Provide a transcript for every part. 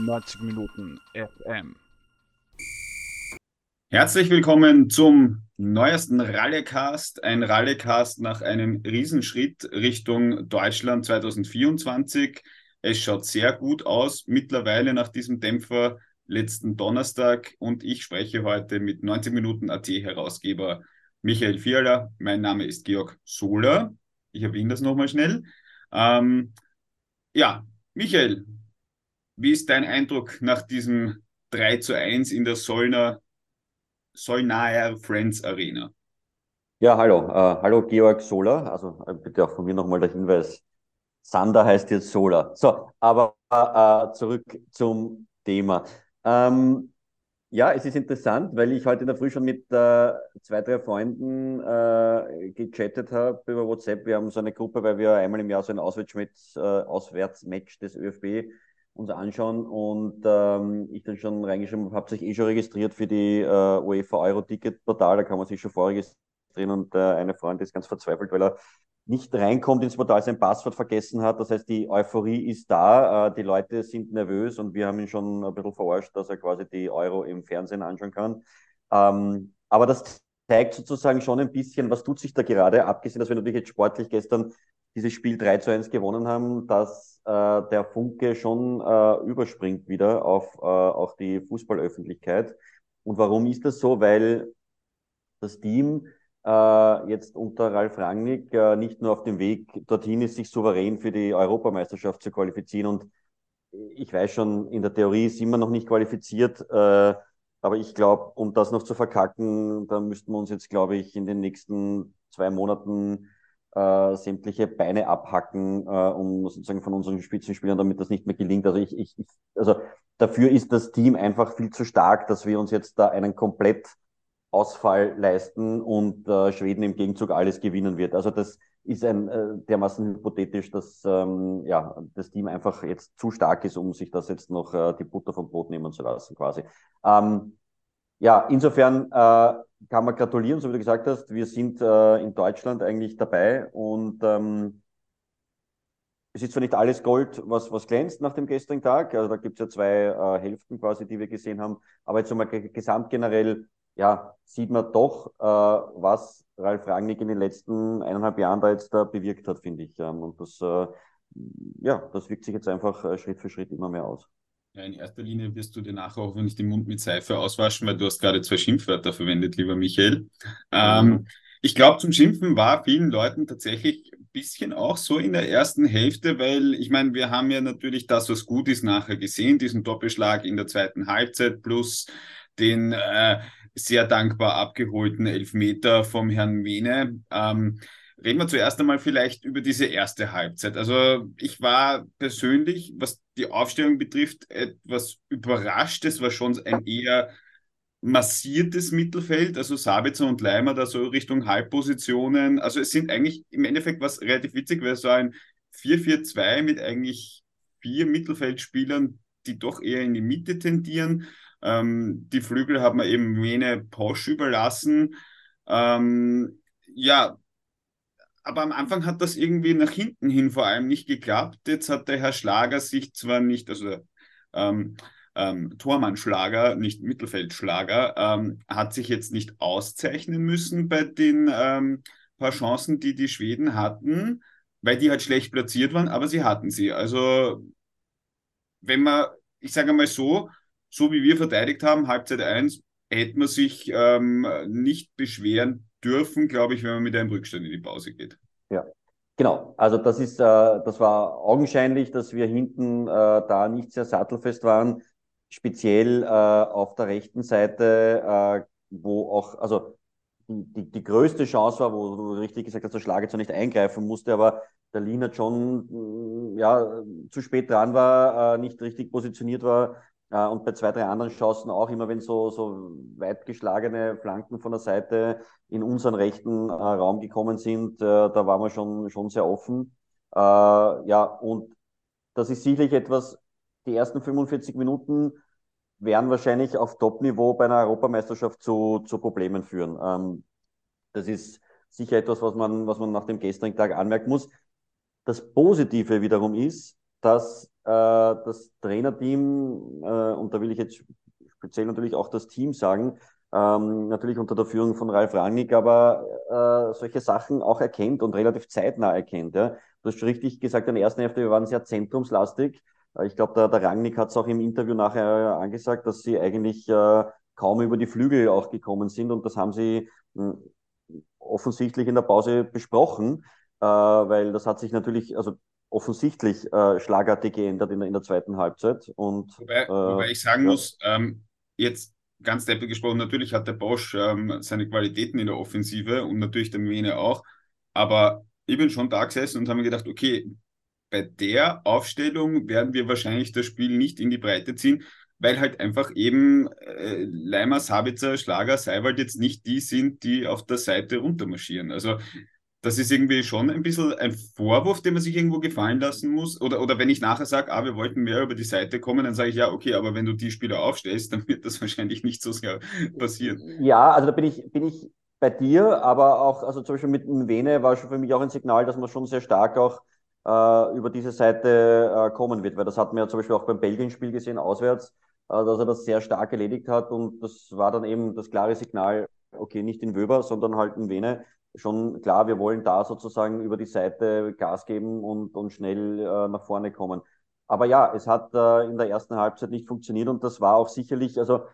90 Minuten FM. Herzlich willkommen zum neuesten Rallycast. Ein Rallycast nach einem Riesenschritt Richtung Deutschland 2024. Es schaut sehr gut aus mittlerweile nach diesem Dämpfer letzten Donnerstag und ich spreche heute mit 90 Minuten AT Herausgeber Michael Fiala. Mein Name ist Georg Sohler. Ich erwähne das nochmal schnell. Ähm, ja, Michael, wie ist dein Eindruck nach diesem 3 zu 1 in der Solner, Solnaer Friends Arena? Ja, hallo. Äh, hallo Georg Sola. Also äh, bitte auch von mir nochmal der Hinweis. Sander heißt jetzt Sola. So, aber äh, zurück zum Thema. Ähm, ja, es ist interessant, weil ich heute in der Früh schon mit äh, zwei, drei Freunden äh, gechattet habe über WhatsApp. Wir haben so eine Gruppe, weil wir einmal im Jahr so ein Auswärtsmatch, äh, Auswärtsmatch des ÖFB uns anschauen und ähm, ich dann schon reingeschrieben habe, habt sich eh schon registriert für die äh, UEFA Euro Ticket Portal, da kann man sich schon vorregistrieren und äh, eine Freundin ist ganz verzweifelt, weil er nicht reinkommt ins Portal, sein Passwort vergessen hat. Das heißt, die Euphorie ist da, äh, die Leute sind nervös und wir haben ihn schon ein bisschen verarscht, dass er quasi die Euro im Fernsehen anschauen kann. Ähm, aber das zeigt sozusagen schon ein bisschen, was tut sich da gerade, abgesehen, dass wir natürlich jetzt sportlich gestern dieses Spiel 3 zu 1 gewonnen haben, dass äh, der Funke schon äh, überspringt wieder auf äh, auch die Fußballöffentlichkeit. Und warum ist das so? Weil das Team äh, jetzt unter Ralf Rangnick äh, nicht nur auf dem Weg dorthin ist, sich souverän für die Europameisterschaft zu qualifizieren. Und ich weiß schon, in der Theorie sind wir noch nicht qualifiziert. Äh, aber ich glaube, um das noch zu verkacken, da müssten wir uns jetzt, glaube ich, in den nächsten zwei Monaten äh, sämtliche Beine abhacken, äh, um sozusagen von unseren Spitzenspielern, damit das nicht mehr gelingt. Also ich, ich, ich, also dafür ist das Team einfach viel zu stark, dass wir uns jetzt da einen komplett Ausfall leisten und äh, Schweden im Gegenzug alles gewinnen wird. Also das ist ein äh, dermaßen hypothetisch, dass ähm, ja das Team einfach jetzt zu stark ist, um sich das jetzt noch äh, die Butter vom Brot nehmen zu lassen, quasi. Ähm, ja, insofern äh, kann man gratulieren, so wie du gesagt hast. Wir sind äh, in Deutschland eigentlich dabei und ähm, es ist zwar nicht alles Gold, was, was glänzt nach dem gestrigen Tag. Also da gibt es ja zwei äh, Hälften quasi, die wir gesehen haben. Aber jetzt einmal gesamt generell ja, sieht man doch, äh, was Ralf Rangnick in den letzten eineinhalb Jahren da jetzt da bewirkt hat, finde ich. Ähm, und das, äh, ja, das wirkt sich jetzt einfach äh, Schritt für Schritt immer mehr aus. Ja, in erster Linie wirst du dir nachher auch nicht den Mund mit Seife auswaschen, weil du hast gerade zwei Schimpfwörter verwendet, lieber Michael. Ähm. Ich glaube, zum Schimpfen war vielen Leuten tatsächlich ein bisschen auch so in der ersten Hälfte, weil ich meine, wir haben ja natürlich das, was gut ist, nachher gesehen, diesen Doppelschlag in der zweiten Halbzeit plus den äh, sehr dankbar abgeholten Elfmeter vom Herrn Mene. Ähm, reden wir zuerst einmal vielleicht über diese erste Halbzeit. Also ich war persönlich, was die Aufstellung betrifft, etwas überrascht. Es war schon ein eher massiertes Mittelfeld, also Sabitzer und Leimer da so Richtung Halbpositionen. Also es sind eigentlich im Endeffekt was relativ witzig, weil es so ein 4-4-2 mit eigentlich vier Mittelfeldspielern, die doch eher in die Mitte tendieren. Ähm, die Flügel haben wir eben Mene Posch überlassen. Ähm, ja, aber am Anfang hat das irgendwie nach hinten hin vor allem nicht geklappt. Jetzt hat der Herr Schlager sich zwar nicht, also ähm, ähm, Tormann-Schlager, nicht Mittelfeldschlager, ähm, hat sich jetzt nicht auszeichnen müssen bei den ähm, paar Chancen, die die Schweden hatten, weil die halt schlecht platziert waren, aber sie hatten sie. Also wenn man, ich sage mal so, so wie wir verteidigt haben, Halbzeit 1, hätte man sich ähm, nicht beschweren dürfen, glaube ich, wenn man mit einem Rückstand in die Pause geht. Ja, genau. Also das ist, äh, das war augenscheinlich, dass wir hinten äh, da nicht sehr sattelfest waren, speziell äh, auf der rechten Seite, äh, wo auch, also die, die größte Chance war, wo du richtig gesagt hast, der Schlager zwar nicht eingreifen musste, aber der Lina schon mm, ja, zu spät dran war, äh, nicht richtig positioniert war äh, und bei zwei, drei anderen Chancen auch immer, wenn so, so weit geschlagene Flanken von der Seite in unseren rechten äh, Raum gekommen sind, äh, da waren wir schon, schon sehr offen. Äh, ja, und das ist sicherlich etwas, die ersten 45 Minuten werden wahrscheinlich auf Top-Niveau bei einer Europameisterschaft zu, zu Problemen führen. Ähm, das ist sicher etwas, was man, was man nach dem gestrigen Tag anmerken muss. Das Positive wiederum ist, dass das Trainerteam, äh, und da will ich jetzt speziell natürlich auch das Team sagen, ähm, natürlich unter der Führung von Ralf Rangnick, aber äh, solche Sachen auch erkennt und relativ zeitnah erkennt. Ja. Du hast schon richtig gesagt, in der ersten Hälfte, wir waren sehr zentrumslastig. Äh, ich glaube, der, der Rangnick hat es auch im Interview nachher angesagt, dass sie eigentlich äh, kaum über die Flügel auch gekommen sind und das haben sie mh, hm, offensichtlich in der Pause besprochen, äh, weil das hat sich natürlich, also offensichtlich äh, schlagartig geändert in der, in der zweiten Halbzeit. Und, wobei, wobei ich sagen ja. muss, ähm, jetzt ganz deppel gesprochen, natürlich hat der Bosch ähm, seine Qualitäten in der Offensive und natürlich der Mene auch. Aber ich bin schon da gesessen und habe mir gedacht, okay, bei der Aufstellung werden wir wahrscheinlich das Spiel nicht in die Breite ziehen, weil halt einfach eben äh, Leimer, Sabitzer, Schlager, Seiwald jetzt nicht die sind, die auf der Seite runtermarschieren. Also das ist irgendwie schon ein bisschen ein Vorwurf, den man sich irgendwo gefallen lassen muss. Oder, oder wenn ich nachher sage, ah, wir wollten mehr über die Seite kommen, dann sage ich, ja, okay, aber wenn du die Spieler aufstellst, dann wird das wahrscheinlich nicht so sehr passieren. Ja, also da bin ich, bin ich bei dir, aber auch, also zum Beispiel mit dem Vene war schon für mich auch ein Signal, dass man schon sehr stark auch äh, über diese Seite äh, kommen wird, weil das hat man ja zum Beispiel auch beim Belgien-Spiel gesehen, auswärts, äh, dass er das sehr stark erledigt hat und das war dann eben das klare Signal, okay, nicht in Wöber, sondern halt in Vene, schon klar, wir wollen da sozusagen über die Seite Gas geben und, und schnell äh, nach vorne kommen. Aber ja, es hat äh, in der ersten Halbzeit nicht funktioniert und das war auch sicherlich, also,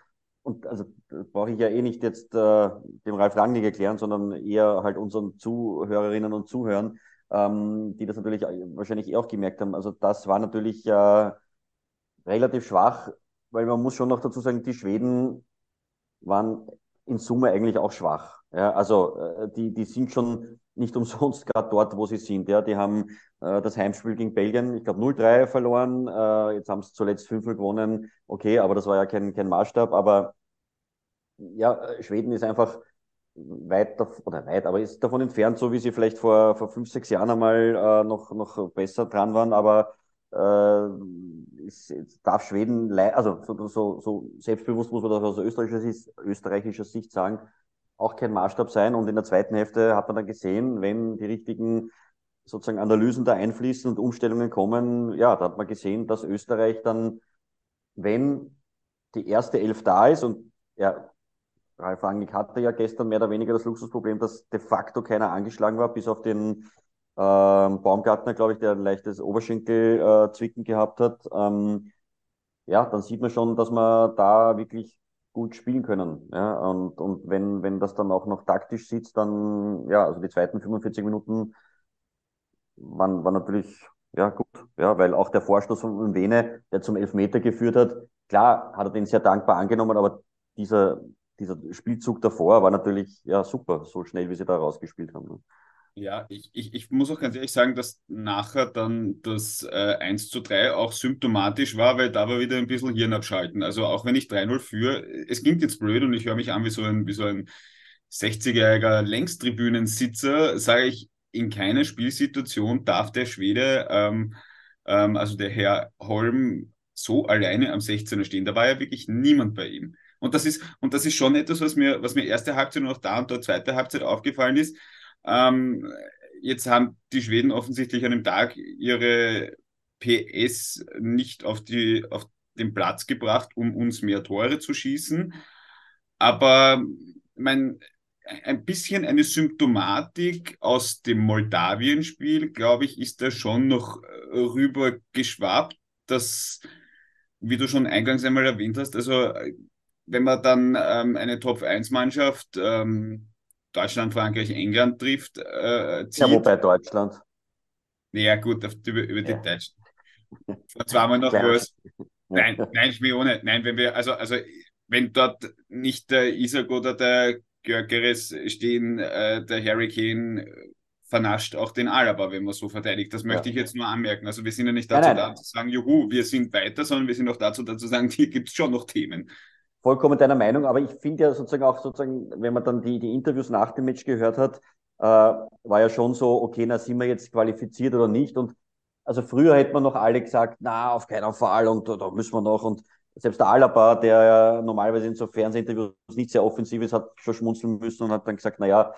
und also brauche ich ja eh nicht jetzt äh, dem Ralf Rangnick erklären, sondern eher halt unseren Zuhörerinnen und Zuhörern, ähm, die das natürlich wahrscheinlich eh auch gemerkt haben. Also das war natürlich äh, relativ schwach, weil man muss schon noch dazu sagen, die Schweden waren in Summe eigentlich auch schwach. Ja, also äh, die, die sind schon nicht umsonst gerade dort, wo sie sind. Ja, die haben äh, das Heimspiel gegen Belgien, ich glaube 0-3 verloren. Äh, jetzt haben sie zuletzt 5 gewonnen. Okay, aber das war ja kein, kein Maßstab. Aber ja, Schweden ist einfach weit oder weit, aber ist davon entfernt, so wie sie vielleicht vor, vor fünf, sechs Jahren einmal äh, noch, noch besser dran waren. Aber äh, es, es darf Schweden, also so, so, so selbstbewusst muss man das aus österreichischer, österreichischer Sicht sagen, auch kein Maßstab sein. Und in der zweiten Hälfte hat man dann gesehen, wenn die richtigen sozusagen Analysen da einfließen und Umstellungen kommen, ja, da hat man gesehen, dass Österreich dann, wenn die erste Elf da ist und ja, Ralf Angnick hatte ja gestern mehr oder weniger das Luxusproblem, dass de facto keiner angeschlagen war, bis auf den ähm, Baumgartner, glaube ich, der ein leichtes Oberschenkelzwicken äh, gehabt hat. Ähm, ja, dann sieht man schon, dass man da wirklich gut spielen können. Ja, und, und wenn, wenn das dann auch noch taktisch sitzt, dann, ja, also die zweiten 45 Minuten waren, waren natürlich, ja, gut, ja, weil auch der Vorstoß von Vene, der zum Elfmeter geführt hat, klar, hat er den sehr dankbar angenommen, aber dieser, dieser Spielzug davor war natürlich, ja, super, so schnell, wie sie da rausgespielt haben. Ja, ich, ich, ich muss auch ganz ehrlich sagen, dass nachher dann das äh, 1 zu 3 auch symptomatisch war, weil da war wieder ein bisschen Hirn abschalten. Also auch wenn ich 3-0 führe, es klingt jetzt blöd und ich höre mich an wie so ein, wie so ein 60-jähriger Längstribünensitzer, sage ich, in keiner Spielsituation darf der Schwede, ähm, ähm, also der Herr Holm, so alleine am 16er stehen. Da war ja wirklich niemand bei ihm. Und das ist, und das ist schon etwas, was mir, was mir erste Halbzeit und auch da und dort zweite Halbzeit aufgefallen ist ähm, jetzt haben die Schweden offensichtlich an dem Tag ihre PS nicht auf, die, auf den Platz gebracht, um uns mehr Tore zu schießen. Aber mein, ein bisschen eine Symptomatik aus dem Moldawien-Spiel, glaube ich, ist da schon noch rüber geschwappt, dass, wie du schon eingangs einmal erwähnt hast, also wenn man dann ähm, eine Top-1-Mannschaft ähm, Deutschland, Frankreich, England trifft. Äh. Ja, wobei Deutschland. Ja, gut, auf, über, über die ja. Deutschen. Vor zweimal noch was. Nein, nein, ich ohne. Nein, wenn wir, also, also, wenn dort nicht der Isaac oder der Görgeres stehen, äh, der Harry Kane vernascht auch den Alaba, wenn man so verteidigt. Das möchte ja. ich jetzt nur anmerken. Also wir sind ja nicht dazu nein, nein. da zu sagen, juhu, wir sind weiter, sondern wir sind auch dazu da zu sagen, hier gibt es schon noch Themen vollkommen deiner Meinung, aber ich finde ja sozusagen auch sozusagen, wenn man dann die, die Interviews nach dem Match gehört hat, äh, war ja schon so, okay, na, sind wir jetzt qualifiziert oder nicht? Und also früher hätte man noch alle gesagt, na, auf keinen Fall und da, müssen wir noch. Und selbst der Alaba, der ja normalerweise in so Fernsehinterviews nicht sehr offensiv ist, hat schon schmunzeln müssen und hat dann gesagt, na ja,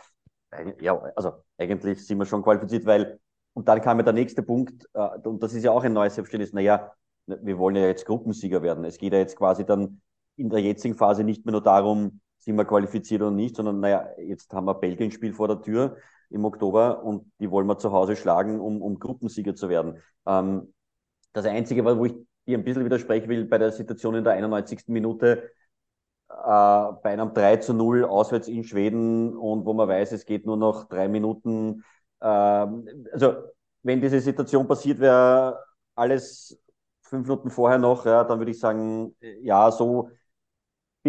ja, also eigentlich sind wir schon qualifiziert, weil und dann kam ja der nächste Punkt, äh, und das ist ja auch ein neues Selbstverständnis, naja, wir wollen ja jetzt Gruppensieger werden. Es geht ja jetzt quasi dann in der jetzigen Phase nicht mehr nur darum, sind wir qualifiziert oder nicht, sondern naja, jetzt haben wir Belgien-Spiel vor der Tür im Oktober und die wollen wir zu Hause schlagen, um, um Gruppensieger zu werden. Ähm, das Einzige, wo ich dir ein bisschen widersprechen will, bei der Situation in der 91. Minute, äh, bei einem 3 zu 0 auswärts in Schweden und wo man weiß, es geht nur noch drei Minuten. Äh, also, wenn diese Situation passiert wäre, alles fünf Minuten vorher noch, ja, dann würde ich sagen, ja, so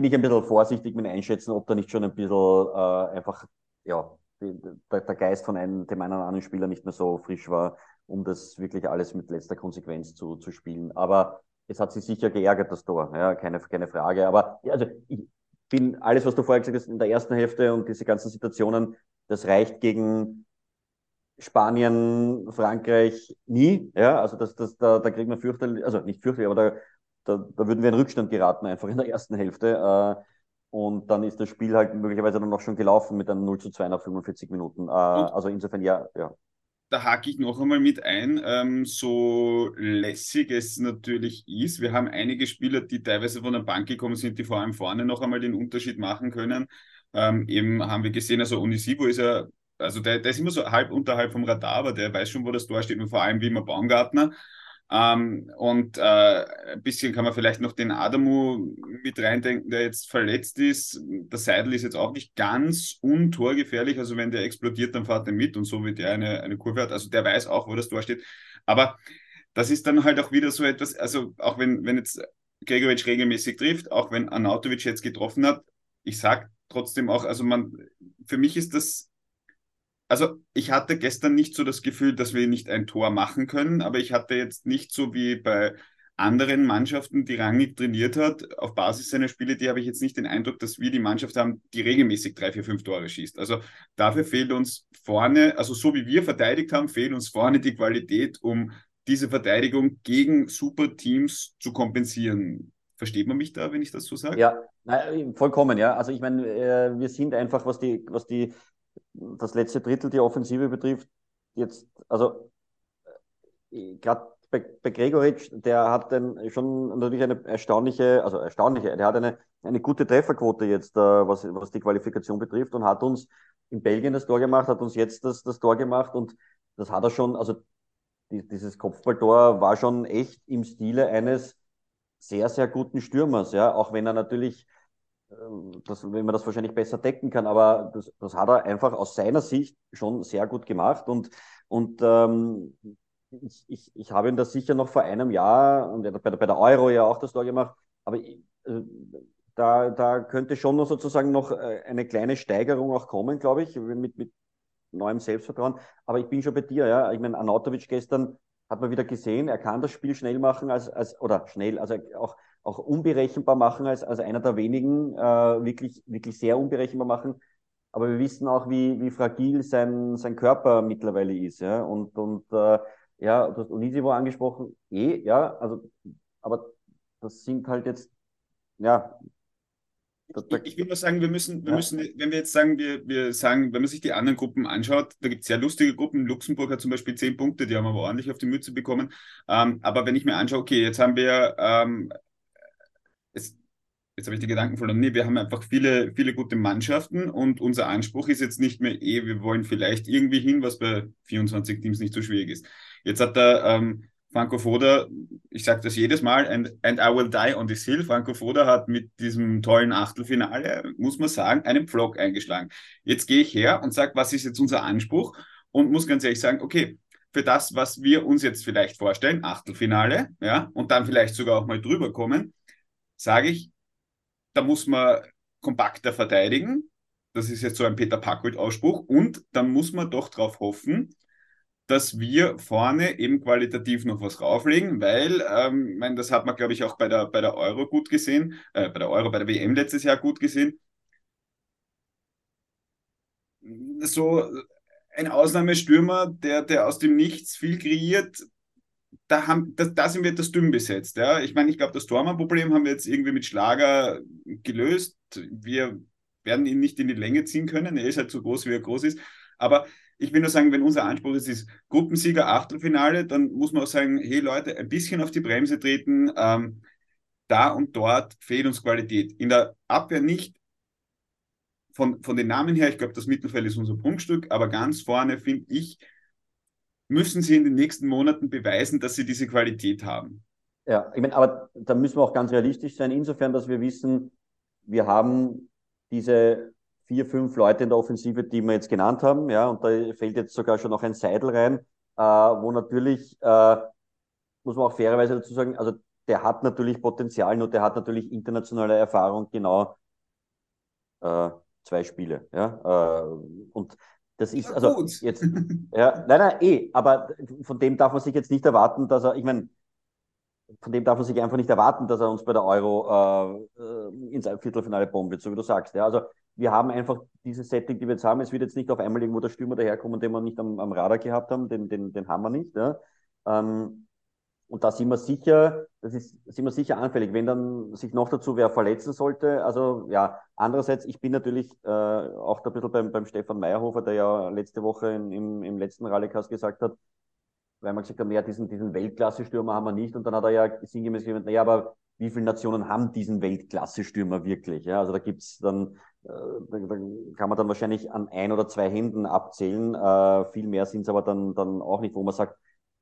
bin ich ein bisschen vorsichtig mit Einschätzen, ob da nicht schon ein bisschen äh, einfach, ja, der, der Geist von einem, dem einen oder anderen Spieler nicht mehr so frisch war, um das wirklich alles mit letzter Konsequenz zu, zu spielen. Aber es hat sich sicher geärgert, das Tor, ja, keine, keine Frage. Aber also ich bin alles, was du vorher gesagt hast, in der ersten Hälfte und diese ganzen Situationen, das reicht gegen Spanien, Frankreich nie. Ja, also das, das, da, da kriegt man fürchterlich, also nicht fürchterlich, aber da, da, da würden wir in Rückstand geraten, einfach in der ersten Hälfte. Äh, und dann ist das Spiel halt möglicherweise dann noch schon gelaufen mit einem 0 zu 2 nach 45 Minuten. Äh, also insofern ja, ja. Da hake ich noch einmal mit ein, ähm, so lässig es natürlich ist. Wir haben einige Spieler, die teilweise von der Bank gekommen sind, die vor allem vorne noch einmal den Unterschied machen können. Ähm, eben haben wir gesehen, also Onisivo ist ja, also der, der ist immer so halb unterhalb vom Radar, aber der weiß schon, wo das Tor steht und vor allem wie immer Baumgartner. Ähm, und äh, ein bisschen kann man vielleicht noch den Adamu mit reindenken, der jetzt verletzt ist. Der Seidel ist jetzt auch nicht ganz untorgefährlich. Also wenn der explodiert, dann fährt er mit und so wie der eine, eine Kurve hat. Also der weiß auch, wo das Tor steht. Aber das ist dann halt auch wieder so etwas, also auch wenn, wenn jetzt Gregovic regelmäßig trifft, auch wenn Anautovic jetzt getroffen hat, ich sag trotzdem auch, also man, für mich ist das also ich hatte gestern nicht so das Gefühl, dass wir nicht ein Tor machen können, aber ich hatte jetzt nicht so wie bei anderen Mannschaften, die Rangnick trainiert hat, auf Basis seiner Spiele, die habe ich jetzt nicht den Eindruck, dass wir die Mannschaft haben, die regelmäßig drei, vier, fünf Tore schießt. Also dafür fehlt uns vorne, also so wie wir verteidigt haben, fehlt uns vorne die Qualität, um diese Verteidigung gegen Superteams zu kompensieren. Versteht man mich da, wenn ich das so sage? Ja, vollkommen, ja. Also ich meine, äh, wir sind einfach, was die, was die das letzte Drittel die Offensive betrifft, jetzt, also äh, gerade bei, bei Gregoritsch, der hat dann schon natürlich eine erstaunliche, also erstaunliche, der hat eine, eine gute Trefferquote jetzt, äh, was, was die Qualifikation betrifft und hat uns in Belgien das Tor gemacht, hat uns jetzt das, das Tor gemacht und das hat er schon, also die, dieses Kopfballtor war schon echt im Stile eines sehr, sehr guten Stürmers, ja, auch wenn er natürlich ähm, das, wenn man das wahrscheinlich besser decken kann, aber das, das hat er einfach aus seiner Sicht schon sehr gut gemacht und, und ähm, ich, ich, ich habe ihn da sicher noch vor einem Jahr und bei der, bei der Euro ja auch das Tor gemacht, aber äh, da, da könnte schon noch sozusagen noch äh, eine kleine Steigerung auch kommen, glaube ich, mit, mit neuem Selbstvertrauen. Aber ich bin schon bei dir, ja. Ich meine, Anatovic gestern hat man wieder gesehen, er kann das Spiel schnell machen als, als oder schnell, also auch auch unberechenbar machen als, als einer der wenigen, äh, wirklich, wirklich sehr unberechenbar machen. Aber wir wissen auch, wie, wie fragil sein, sein Körper mittlerweile ist. Ja? Und, und äh, ja, du hast Unisivo angesprochen, eh, ja, also, aber das sind halt jetzt, ja. Ich, ich will nur sagen, wir müssen, wir ja. müssen, wenn wir jetzt sagen, wir, wir sagen, wenn man sich die anderen Gruppen anschaut, da gibt es sehr lustige Gruppen. Luxemburg hat zum Beispiel zehn Punkte, die haben aber ordentlich auf die Mütze bekommen. Ähm, aber wenn ich mir anschaue, okay, jetzt haben wir ähm, jetzt habe ich die Gedanken verloren, nee, wir haben einfach viele, viele gute Mannschaften und unser Anspruch ist jetzt nicht mehr eh, wir wollen vielleicht irgendwie hin, was bei 24 Teams nicht so schwierig ist. Jetzt hat der ähm, Franco Foda, ich sage das jedes Mal, and, and I will die on this hill. Franco Foda hat mit diesem tollen Achtelfinale, muss man sagen, einen Pflock eingeschlagen. Jetzt gehe ich her und sage, was ist jetzt unser Anspruch? Und muss ganz ehrlich sagen, okay, für das, was wir uns jetzt vielleicht vorstellen, Achtelfinale, ja, und dann vielleicht sogar auch mal drüber kommen, sage ich, da muss man kompakter verteidigen. Das ist jetzt so ein Peter Packold-Ausspruch. Und dann muss man doch darauf hoffen, dass wir vorne eben qualitativ noch was rauflegen, weil, ähm, mein, das hat man, glaube ich, auch bei der, bei der Euro gut gesehen, äh, bei der Euro, bei der WM letztes Jahr gut gesehen. So ein Ausnahmestürmer, der, der aus dem Nichts viel kreiert, da, haben, da, da sind wir etwas dünn besetzt. Ja? Ich meine, ich glaube, das Tormann-Problem haben wir jetzt irgendwie mit Schlager gelöst. Wir werden ihn nicht in die Länge ziehen können. Er ist halt so groß, wie er groß ist. Aber ich will nur sagen, wenn unser Anspruch ist, ist Gruppensieger, Achtelfinale, dann muss man auch sagen, hey Leute, ein bisschen auf die Bremse treten. Ähm, da und dort fehlt uns Qualität. In der Abwehr nicht von, von den Namen her, ich glaube, das Mittelfeld ist unser Prunkstück, aber ganz vorne finde ich, müssen sie in den nächsten Monaten beweisen, dass sie diese Qualität haben. Ja, ich meine, aber da müssen wir auch ganz realistisch sein, insofern, dass wir wissen, wir haben diese vier, fünf Leute in der Offensive, die wir jetzt genannt haben, ja, und da fällt jetzt sogar schon noch ein Seidel rein, äh, wo natürlich, äh, muss man auch fairerweise dazu sagen, also der hat natürlich Potenzial, nur der hat natürlich internationale Erfahrung, genau äh, zwei Spiele, ja, äh, und das ist, also gut. jetzt, ja, nein, nein, eh, aber von dem darf man sich jetzt nicht erwarten, dass er, ich meine, von dem darf man sich einfach nicht erwarten, dass er uns bei der Euro äh ins Viertelfinale bomben wird, so wie du sagst. Ja. Also wir haben einfach dieses Setting, die wir jetzt haben. Es wird jetzt nicht auf einmal irgendwo der Stürmer daherkommen, den wir nicht am, am Radar gehabt haben, den, den, den haben wir nicht. Ja. Ähm, und da sind wir sicher, das ist, sind wir sicher anfällig, wenn dann sich noch dazu wer verletzen sollte. Also ja, andererseits, ich bin natürlich äh, auch da ein bisschen beim, beim Stefan Meyerhofer, der ja letzte Woche in, im, im letzten Rallycast gesagt hat, weil man gesagt hat, ja, diesen, diesen Weltklasse-Stürmer haben wir nicht. Und dann hat er ja sinngemäß gesagt, naja, aber wie viele Nationen haben diesen Weltklasse-Stürmer wirklich? Ja, also da gibt's dann, äh, da, da, kann man dann wahrscheinlich an ein oder zwei Händen abzählen. Äh, viel mehr sind es aber dann, dann auch nicht, wo man sagt,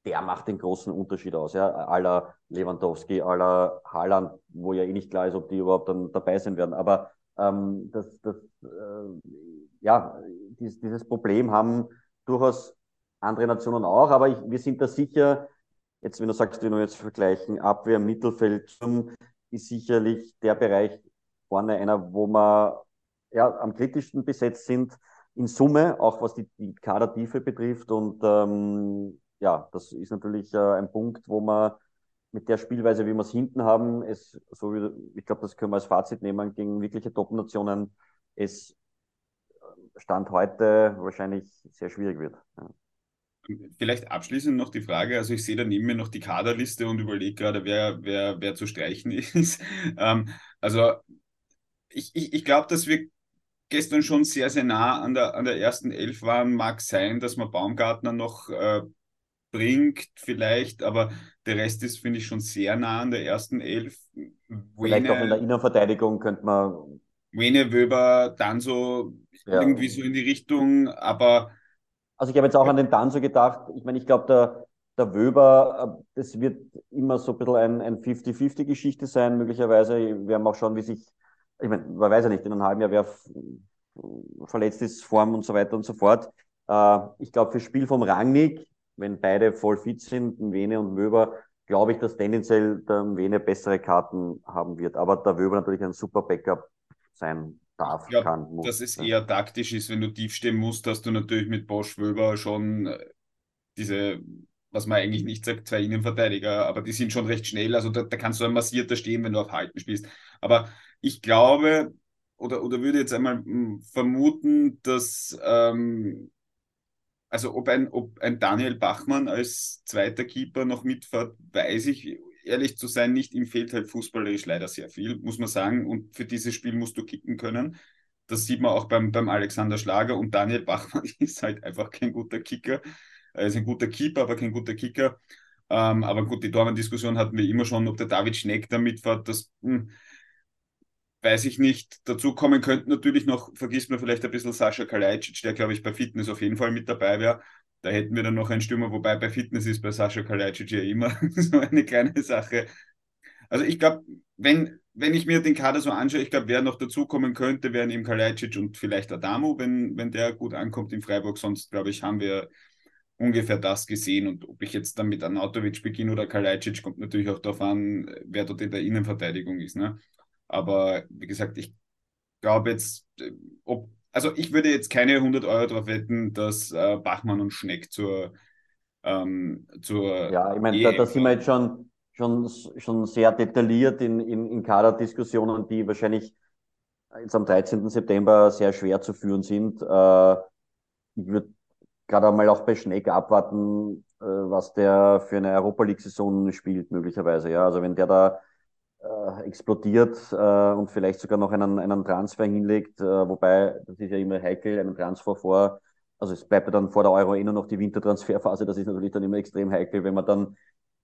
der macht den großen Unterschied aus. Ja, aller Lewandowski, aller Haaland, wo ja eh nicht klar ist, ob die überhaupt dann dabei sein werden. Aber ähm, das, das, äh, ja, dieses, dieses Problem haben durchaus andere Nationen auch, aber ich, wir sind da sicher, jetzt wenn du sagst, wenn wir jetzt vergleichen, Abwehr, Mittelfeld, ist sicherlich der Bereich vorne einer, wo wir ja, am kritischsten besetzt sind, in Summe, auch was die, die Kadertiefe betrifft. Und ähm, ja, das ist natürlich äh, ein Punkt, wo man mit der Spielweise, wie wir es hinten haben, es, so wie, ich glaube, das können wir als Fazit nehmen, gegen wirkliche Top-Nationen, es Stand heute wahrscheinlich sehr schwierig wird. Ja. Vielleicht abschließend noch die Frage, also ich sehe da neben mir noch die Kaderliste und überlege gerade, wer, wer, wer zu streichen ist. Ähm, also ich, ich, ich glaube, dass wir gestern schon sehr, sehr nah an der, an der ersten Elf waren. Mag sein, dass man Baumgartner noch äh, bringt, vielleicht, aber der Rest ist, finde ich, schon sehr nah an der ersten Elf. Vielleicht Wene, auch in der Innenverteidigung könnte man. Wene Wöber, dann so ja. irgendwie so in die Richtung, aber also ich habe jetzt auch an den Danzo gedacht. Ich meine, ich glaube, der, der Wöber, äh, das wird immer so ein bisschen ein, ein 50-50-Geschichte sein, möglicherweise. Wir werden auch schauen, wie sich, ich meine, man weiß ja nicht, in einem halben Jahr, wer verletzt ist, Form und so weiter und so fort. Äh, ich glaube, für Spiel vom Rangnick, wenn beide voll fit sind, Wene und Wöber, glaube ich, dass tendenziell der Wene bessere Karten haben wird. Aber der Wöber natürlich ein super Backup sein darf, glaub, kann. Muss. Dass es eher taktisch ist, wenn du tief stehen musst, dass du natürlich mit Bosch Wöber schon äh, diese, was man eigentlich nicht sagt, zwei Innenverteidiger, aber die sind schon recht schnell. Also da, da kannst du ein massierter stehen, wenn du auf Halten spielst. Aber ich glaube, oder, oder würde jetzt einmal hm, vermuten, dass ähm, also ob ein, ob ein Daniel Bachmann als zweiter Keeper noch mitfährt, weiß ich ehrlich zu sein, nicht. Ihm fehlt halt fußballerisch leider sehr viel, muss man sagen. Und für dieses Spiel musst du kicken können. Das sieht man auch beim, beim Alexander Schlager und Daniel Bachmann ist halt einfach kein guter Kicker. Er ist ein guter Keeper, aber kein guter Kicker. Ähm, aber gut, die Dortmund-Diskussion hatten wir immer schon, ob der David Schneck da mitfährt. Das hm, weiß ich nicht. Dazu kommen könnten natürlich noch, vergisst man vielleicht ein bisschen Sascha Kalajdzic, der glaube ich bei Fitness auf jeden Fall mit dabei wäre. Da hätten wir dann noch einen Stürmer, wobei bei Fitness ist bei Sascha Kalajdzic ja immer so eine kleine Sache. Also ich glaube, wenn, wenn ich mir den Kader so anschaue, ich glaube, wer noch dazukommen könnte, wären eben Kalajdzic und vielleicht Adamo, wenn, wenn der gut ankommt in Freiburg. Sonst, glaube ich, haben wir ungefähr das gesehen. Und ob ich jetzt dann mit Anatovic beginne oder Kalajdzic, kommt natürlich auch darauf an, wer dort in der Innenverteidigung ist. Ne? Aber wie gesagt, ich glaube jetzt, ob also ich würde jetzt keine 100 Euro darauf wetten, dass äh, Bachmann und Schneck zur, ähm, zur Ja, ich meine, da, da, sind wir jetzt schon, schon, schon sehr detailliert in, in, in Kaderdiskussionen, die wahrscheinlich jetzt am 13. September sehr schwer zu führen sind. Äh, ich würde gerade einmal auch bei Schneck abwarten, äh, was der für eine Europa League-Saison spielt, möglicherweise. Ja, also wenn der da äh, explodiert äh, und vielleicht sogar noch einen, einen Transfer hinlegt, äh, wobei das ist ja immer heikel, einen Transfer vor also es bleibt ja dann vor der Euro eh nur noch die Wintertransferphase. Das ist natürlich dann immer extrem heikel, wenn man dann,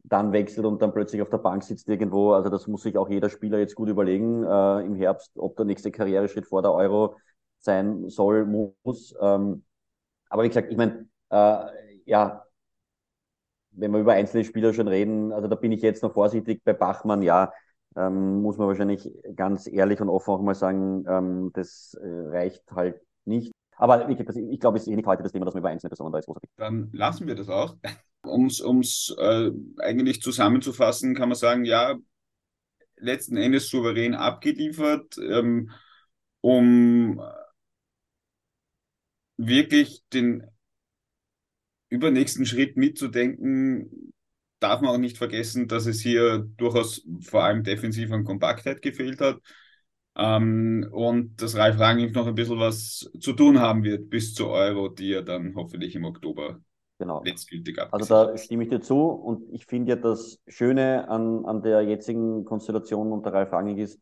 dann wechselt und dann plötzlich auf der Bank sitzt irgendwo. Also das muss sich auch jeder Spieler jetzt gut überlegen äh, im Herbst, ob der nächste Karriereschritt vor der Euro sein soll, muss. Ähm, aber wie gesagt, ich meine, äh, ja, wenn wir über einzelne Spieler schon reden, also da bin ich jetzt noch vorsichtig bei Bachmann, ja, ähm, muss man wahrscheinlich ganz ehrlich und offen auch mal sagen, ähm, das äh, reicht halt nicht. Aber ich, ich glaube, es ist eh nicht heute das Thema, dass man über einzelne Personen da ist. Dann lassen wir das auch. Um es äh, eigentlich zusammenzufassen, kann man sagen, ja, letzten Endes souverän abgeliefert, ähm, um wirklich den übernächsten Schritt mitzudenken, darf man auch nicht vergessen, dass es hier durchaus vor allem defensiv an Kompaktheit gefehlt hat. Ähm, und dass Ralf Rangnick noch ein bisschen was zu tun haben wird bis zur Euro, die er dann hoffentlich im Oktober genau. letztgültig abgesichert Also da stimme ich dir zu und ich finde ja das Schöne an, an der jetzigen Konstellation unter Ralf Rangnick ist,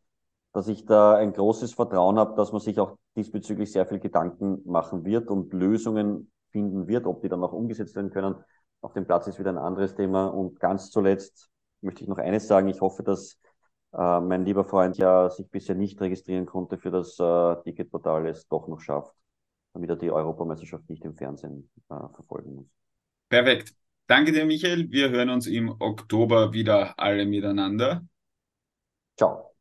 dass ich da ein großes Vertrauen habe, dass man sich auch diesbezüglich sehr viel Gedanken machen wird und Lösungen finden wird, ob die dann auch umgesetzt werden können. Auf dem Platz ist wieder ein anderes Thema. Und ganz zuletzt möchte ich noch eines sagen. Ich hoffe, dass äh, mein lieber Freund ja sich bisher nicht registrieren konnte für das äh, Ticketportal, es doch noch schafft, damit er die Europameisterschaft nicht im Fernsehen äh, verfolgen muss. Perfekt. Danke dir, Michael. Wir hören uns im Oktober wieder alle miteinander. Ciao.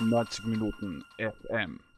90 Minuten FM.